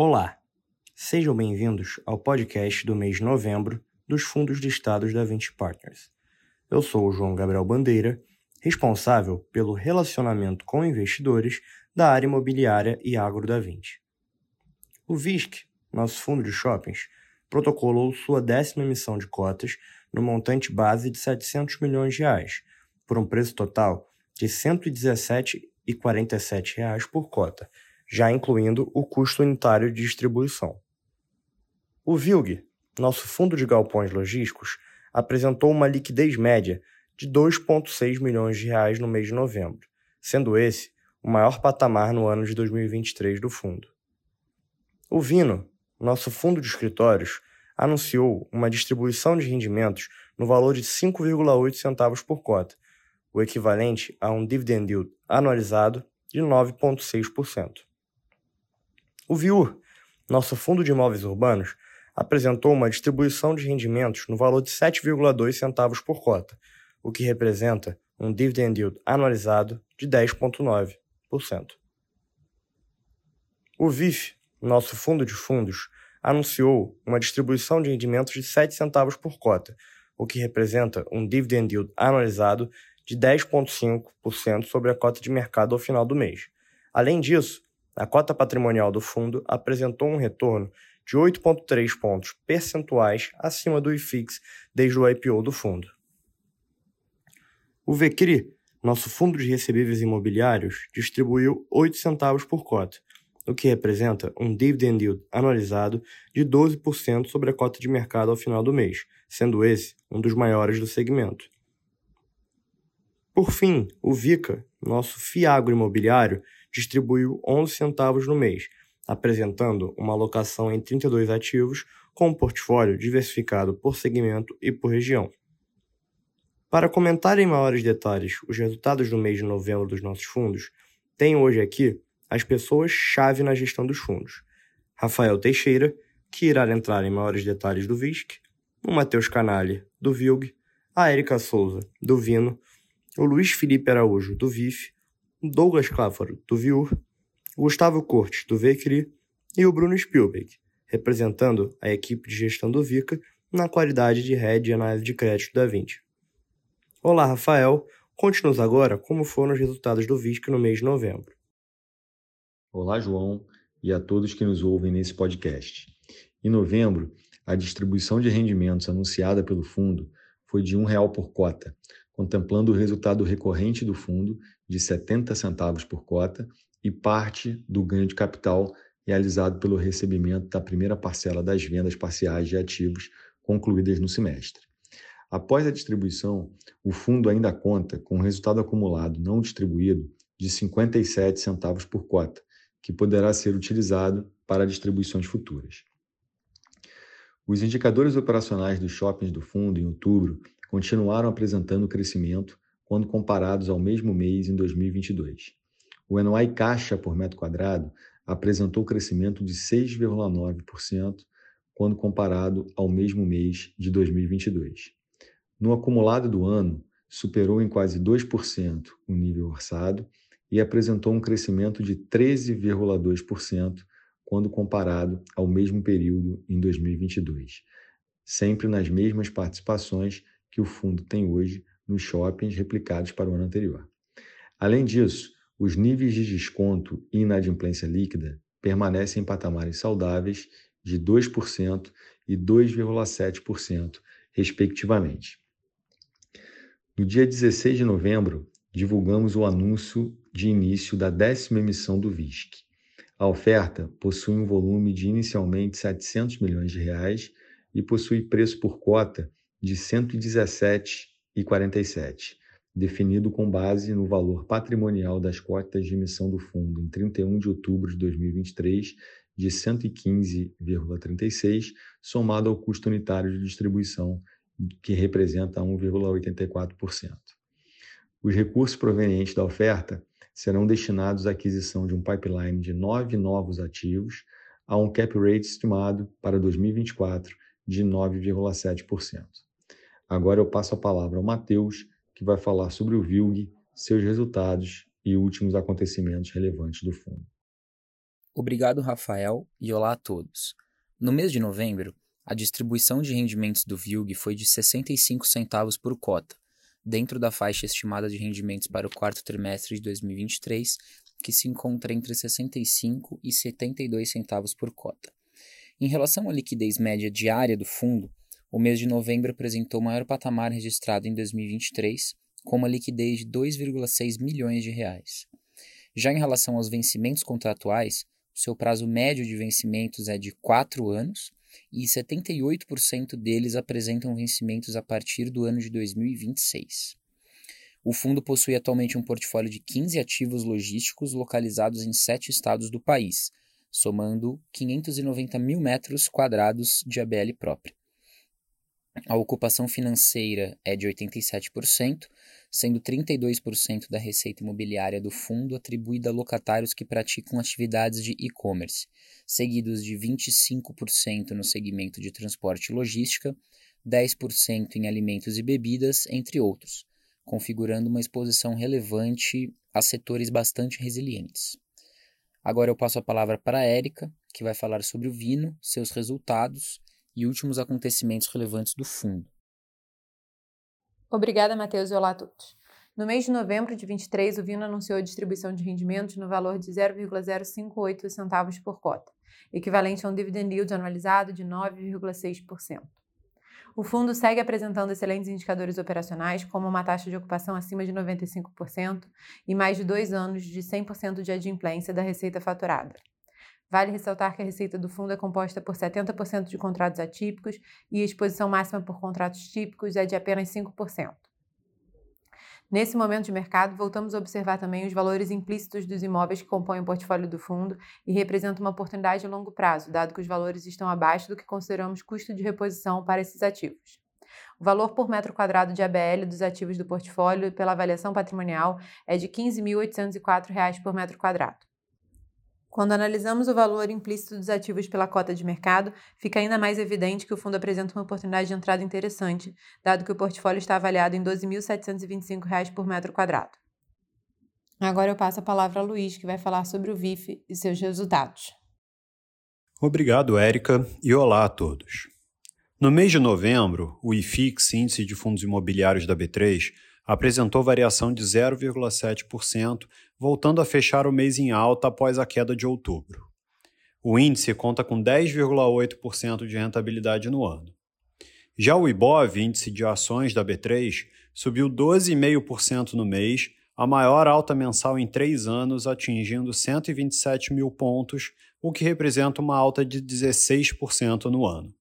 Olá, sejam bem-vindos ao podcast do mês de novembro dos Fundos de Estados da Vinci Partners. Eu sou o João Gabriel Bandeira, responsável pelo relacionamento com investidores da área imobiliária e agro da Vinci. O VISC, nosso fundo de shoppings, protocolou sua décima emissão de cotas no montante base de 700 milhões de reais, por um preço total de 117,47 reais por cota, já incluindo o custo unitário de distribuição. O VILG, nosso fundo de galpões logísticos, apresentou uma liquidez média de 2,6 milhões de reais no mês de novembro, sendo esse o maior patamar no ano de 2023 do fundo. O Vino, nosso fundo de escritórios, anunciou uma distribuição de rendimentos no valor de 5,8 centavos por cota, o equivalente a um dividend yield anualizado de 9,6%. O VIUR, nosso fundo de imóveis urbanos, apresentou uma distribuição de rendimentos no valor de 7,2 centavos por cota, o que representa um dividend yield anualizado de 10,9%. O VIF, nosso fundo de fundos, anunciou uma distribuição de rendimentos de 7 centavos por cota, o que representa um dividend yield anualizado de 10,5% sobre a cota de mercado ao final do mês. Além disso, a cota patrimonial do fundo apresentou um retorno de 8,3 pontos percentuais acima do IFIX desde o IPO do fundo. O VCRI, nosso fundo de recebíveis imobiliários, distribuiu 8 centavos por cota, o que representa um dividend yield anualizado de 12% sobre a cota de mercado ao final do mês, sendo esse um dos maiores do segmento. Por fim, o VICA, nosso FIAGRO imobiliário, distribuiu 11 centavos no mês, apresentando uma alocação em 32 ativos com um portfólio diversificado por segmento e por região. Para comentar em maiores detalhes os resultados do mês de novembro dos nossos fundos, tenho hoje aqui as pessoas-chave na gestão dos fundos. Rafael Teixeira, que irá entrar em maiores detalhes do VISC, o Matheus Canalha, do VILG, a Erika Souza, do Vino, o Luiz Felipe Araújo, do VIF, Douglas Clafaro, do VIUR, Gustavo Cortes, do VECRI e o Bruno Spielberg, representando a equipe de gestão do VICA na qualidade de Head de Análise de Crédito da Vinci. Olá, Rafael. Conte-nos agora como foram os resultados do VISC no mês de novembro. Olá, João, e a todos que nos ouvem nesse podcast. Em novembro, a distribuição de rendimentos anunciada pelo fundo foi de R$ 1,00 por cota, contemplando o resultado recorrente do fundo de 70 centavos por cota e parte do ganho de capital realizado pelo recebimento da primeira parcela das vendas parciais de ativos concluídas no semestre. Após a distribuição, o fundo ainda conta com um resultado acumulado não distribuído de 57 centavos por cota, que poderá ser utilizado para distribuições futuras. Os indicadores operacionais dos shoppings do fundo em outubro continuaram apresentando crescimento quando comparados ao mesmo mês em 2022. O NOI caixa por metro quadrado apresentou crescimento de 6,9% quando comparado ao mesmo mês de 2022. No acumulado do ano, superou em quase 2% o nível orçado e apresentou um crescimento de 13,2% quando comparado ao mesmo período em 2022, sempre nas mesmas participações que o fundo tem hoje nos shoppings replicados para o ano anterior. Além disso, os níveis de desconto e inadimplência líquida permanecem em patamares saudáveis de 2% e 2,7%, respectivamente. No dia 16 de novembro, divulgamos o anúncio de início da décima emissão do VISC. A oferta possui um volume de inicialmente 700 milhões de reais e possui preço por cota de 117,47, definido com base no valor patrimonial das cotas de emissão do fundo em 31 de outubro de 2023 de 115,36, somado ao custo unitário de distribuição, que representa 1,84%. Os recursos provenientes da oferta serão destinados à aquisição de um pipeline de nove novos ativos a um cap rate estimado para 2024 de 9,7%. Agora eu passo a palavra ao Matheus, que vai falar sobre o VILG, seus resultados e últimos acontecimentos relevantes do fundo. Obrigado, Rafael, e olá a todos. No mês de novembro, a distribuição de rendimentos do VILG foi de 65 centavos por cota, dentro da faixa estimada de rendimentos para o quarto trimestre de 2023, que se encontra entre 65 e 72 centavos por cota. Em relação à liquidez média diária do fundo, o mês de novembro apresentou o maior patamar registrado em 2023, com uma liquidez de 2,6 milhões de reais. Já em relação aos vencimentos contratuais, seu prazo médio de vencimentos é de 4 anos e 78% deles apresentam vencimentos a partir do ano de 2026. O fundo possui atualmente um portfólio de 15 ativos logísticos localizados em sete estados do país, somando 590 mil metros quadrados de ABL própria. A ocupação financeira é de 87%, sendo 32% da receita imobiliária do fundo atribuída a locatários que praticam atividades de e-commerce, seguidos de 25% no segmento de transporte e logística, 10% em alimentos e bebidas, entre outros, configurando uma exposição relevante a setores bastante resilientes. Agora eu passo a palavra para a Érica, que vai falar sobre o Vino, seus resultados e últimos acontecimentos relevantes do fundo. Obrigada, Matheus, e olá a todos. No mês de novembro de 23, o Vino anunciou a distribuição de rendimentos no valor de 0,058 centavos por cota, equivalente a um dividend yield anualizado de 9,6%. O fundo segue apresentando excelentes indicadores operacionais, como uma taxa de ocupação acima de 95% e mais de dois anos de 100% de adimplência da receita faturada. Vale ressaltar que a receita do fundo é composta por 70% de contratos atípicos e a exposição máxima por contratos típicos é de apenas 5%. Nesse momento de mercado, voltamos a observar também os valores implícitos dos imóveis que compõem o portfólio do fundo e representam uma oportunidade a longo prazo, dado que os valores estão abaixo do que consideramos custo de reposição para esses ativos. O valor por metro quadrado de ABL dos ativos do portfólio pela avaliação patrimonial é de R$ 15.804 por metro quadrado. Quando analisamos o valor implícito dos ativos pela cota de mercado, fica ainda mais evidente que o fundo apresenta uma oportunidade de entrada interessante, dado que o portfólio está avaliado em R$ 12.725 por metro quadrado. Agora eu passo a palavra a Luiz, que vai falar sobre o VIF e seus resultados. Obrigado, Érica, e olá a todos. No mês de novembro, o IFIX, Índice de Fundos Imobiliários da B3, apresentou variação de 0,7%, voltando a fechar o mês em alta após a queda de outubro. O índice conta com 10,8% de rentabilidade no ano. Já o IBOV, índice de ações da B3, subiu 12,5% no mês, a maior alta mensal em três anos, atingindo 127 mil pontos, o que representa uma alta de 16% no ano.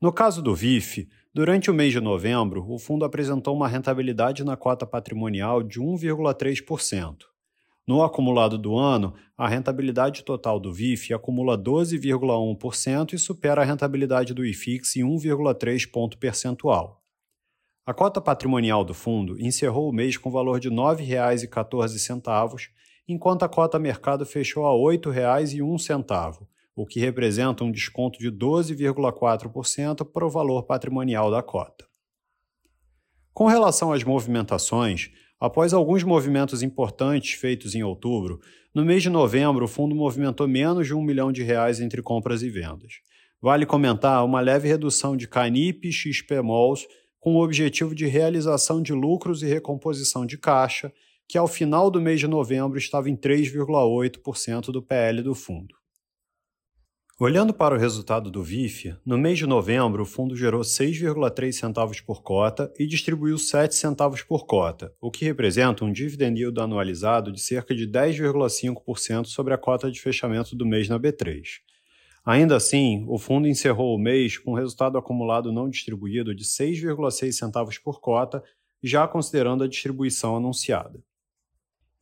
No caso do VIF, Durante o mês de novembro, o fundo apresentou uma rentabilidade na cota patrimonial de 1,3%. No acumulado do ano, a rentabilidade total do VIF acumula 12,1% e supera a rentabilidade do IFIX em 1,3 ponto percentual. A cota patrimonial do fundo encerrou o mês com valor de R$ 9,14, enquanto a cota mercado fechou a R$ 8,01, o que representa um desconto de 12,4% para o valor patrimonial da cota. Com relação às movimentações, após alguns movimentos importantes feitos em outubro, no mês de novembro o fundo movimentou menos de um milhão de reais entre compras e vendas. Vale comentar uma leve redução de Canip e XPMOLs com o objetivo de realização de lucros e recomposição de caixa, que ao final do mês de novembro estava em 3,8% do PL do fundo. Olhando para o resultado do VIF, no mês de novembro o fundo gerou 6,3 centavos por cota e distribuiu 7 centavos por cota, o que representa um dividend yield anualizado de cerca de 10,5% sobre a cota de fechamento do mês na B3. Ainda assim, o fundo encerrou o mês com um resultado acumulado não distribuído de 6,6 centavos por cota, já considerando a distribuição anunciada.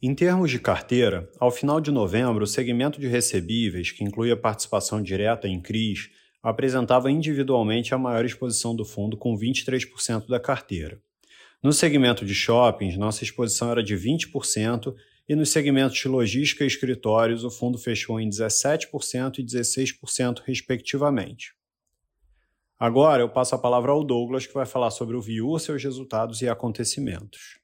Em termos de carteira, ao final de novembro, o segmento de recebíveis, que inclui a participação direta em CRIs, apresentava individualmente a maior exposição do fundo, com 23% da carteira. No segmento de shoppings, nossa exposição era de 20%, e nos segmentos de logística e escritórios, o fundo fechou em 17% e 16%, respectivamente. Agora eu passo a palavra ao Douglas, que vai falar sobre o VIU, seus resultados e acontecimentos.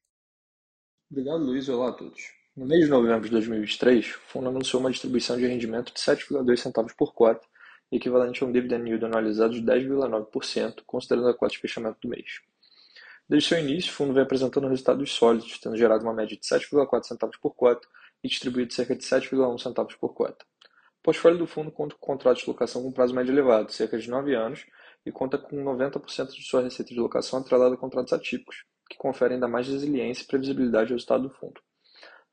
Obrigado, Luiz. Olá a todos. No mês de novembro de 2023, o fundo anunciou uma distribuição de rendimento de 7,2 centavos por cota, equivalente a um dividend yield anualizado de 10,9%, considerando a cota de fechamento do mês. Desde seu início, o fundo vem apresentando resultados sólidos, tendo gerado uma média de 7,4 centavos por cota e distribuído cerca de 7,1 centavos por cota. O portfólio do fundo conta com contratos de locação com prazo médio elevado, cerca de 9 anos, e conta com 90% de sua receita de locação atrelada a contratos atípicos, que conferem ainda mais resiliência e previsibilidade ao resultado do fundo.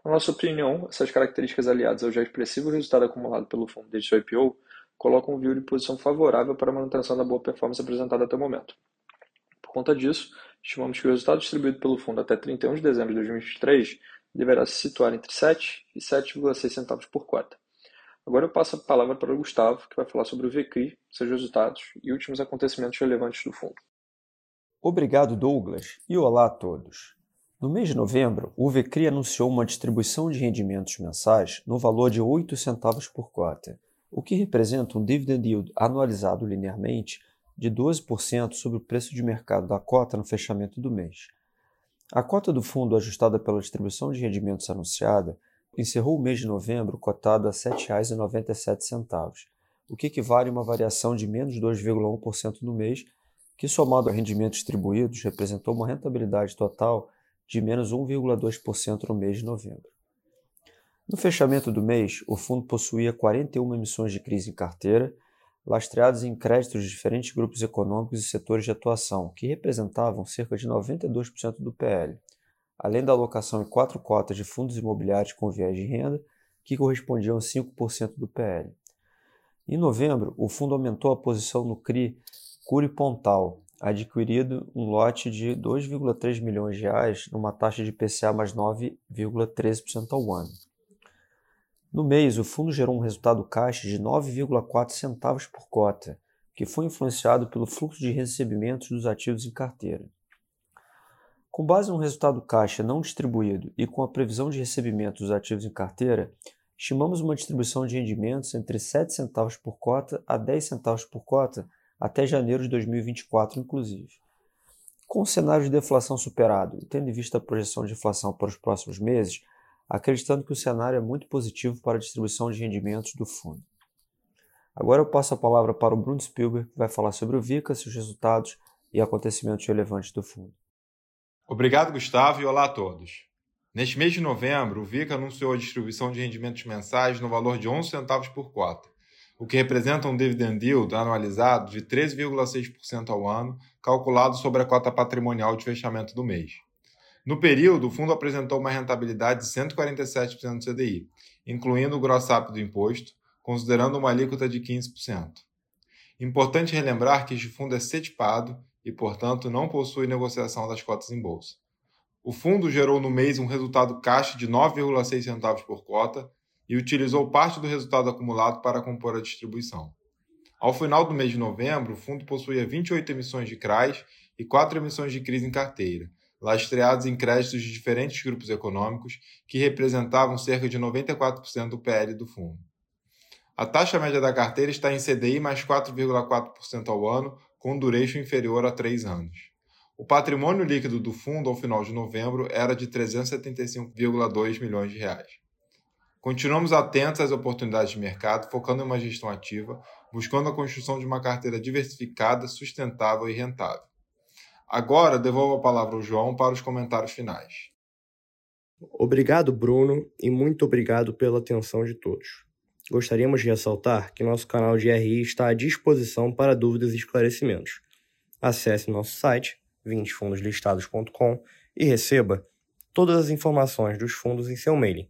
Na nossa opinião, essas características aliadas ao já expressivo resultado acumulado pelo fundo desde seu IPO colocam o VIO em posição favorável para a manutenção da boa performance apresentada até o momento. Por conta disso, estimamos que o resultado distribuído pelo fundo até 31 de dezembro de 2023 deverá se situar entre 7 e 7,6 centavos por cota. Agora eu passo a palavra para o Gustavo, que vai falar sobre o VCRI, seus resultados e últimos acontecimentos relevantes do fundo. Obrigado, Douglas, e olá a todos. No mês de novembro, o VCRI anunciou uma distribuição de rendimentos mensais no valor de 8 centavos por cota, o que representa um dividend yield anualizado linearmente de 12% sobre o preço de mercado da cota no fechamento do mês. A cota do fundo ajustada pela distribuição de rendimentos anunciada encerrou o mês de novembro cotada a R$ 7,97, o que equivale a uma variação de menos 2,1% no mês, que somado a rendimentos distribuídos representou uma rentabilidade total de menos 1,2% no mês de novembro. No fechamento do mês, o fundo possuía 41 emissões de crise em carteira, lastreadas em créditos de diferentes grupos econômicos e setores de atuação, que representavam cerca de 92% do PL, além da alocação em quatro cotas de fundos imobiliários com viés de renda, que correspondiam a 5% do PL. Em novembro, o fundo aumentou a posição no CRI Curi Pontal, adquirido um lote de 2,3 milhões de reais numa taxa de PCA mais 9,13% ao ano. No mês, o fundo gerou um resultado caixa de 9,4 centavos por cota, que foi influenciado pelo fluxo de recebimentos dos ativos em carteira. Com base no resultado caixa não distribuído e com a previsão de recebimento dos ativos em carteira, estimamos uma distribuição de rendimentos entre 7 centavos por cota a 10 centavos por cota até janeiro de 2024, inclusive. Com o cenário de deflação superado e tendo em vista a projeção de inflação para os próximos meses, acreditando que o cenário é muito positivo para a distribuição de rendimentos do fundo. Agora eu passo a palavra para o Bruno Spielberg, que vai falar sobre o VICA, seus resultados e acontecimentos relevantes do fundo. Obrigado, Gustavo, e olá a todos. Neste mês de novembro, o VICA anunciou a distribuição de rendimentos mensais no valor de 11 centavos por cota, o que representa um dividend yield anualizado de 13,6% ao ano, calculado sobre a cota patrimonial de fechamento do mês. No período, o fundo apresentou uma rentabilidade de 147% do CDI, incluindo o gross-up do imposto, considerando uma alíquota de 15%. Importante relembrar que este fundo é setipado e, portanto, não possui negociação das cotas em bolsa. O fundo gerou no mês um resultado caixa de 9,6 centavos por cota e utilizou parte do resultado acumulado para compor a distribuição. Ao final do mês de novembro, o fundo possuía 28 emissões de CRAs e 4 emissões de crise em carteira, lastreados em créditos de diferentes grupos econômicos que representavam cerca de 94% do PL do fundo. A taxa média da carteira está em CDI mais 4,4% ao ano, com duration inferior a 3 anos. O patrimônio líquido do fundo ao final de novembro era de 375,2 milhões de reais. Continuamos atentos às oportunidades de mercado, focando em uma gestão ativa, buscando a construção de uma carteira diversificada, sustentável e rentável. Agora devolvo a palavra ao João para os comentários finais. Obrigado, Bruno, e muito obrigado pela atenção de todos. Gostaríamos de ressaltar que nosso canal de RI está à disposição para dúvidas e esclarecimentos. Acesse nosso site, 20fundoslistados.com, e receba todas as informações dos fundos em seu mailing.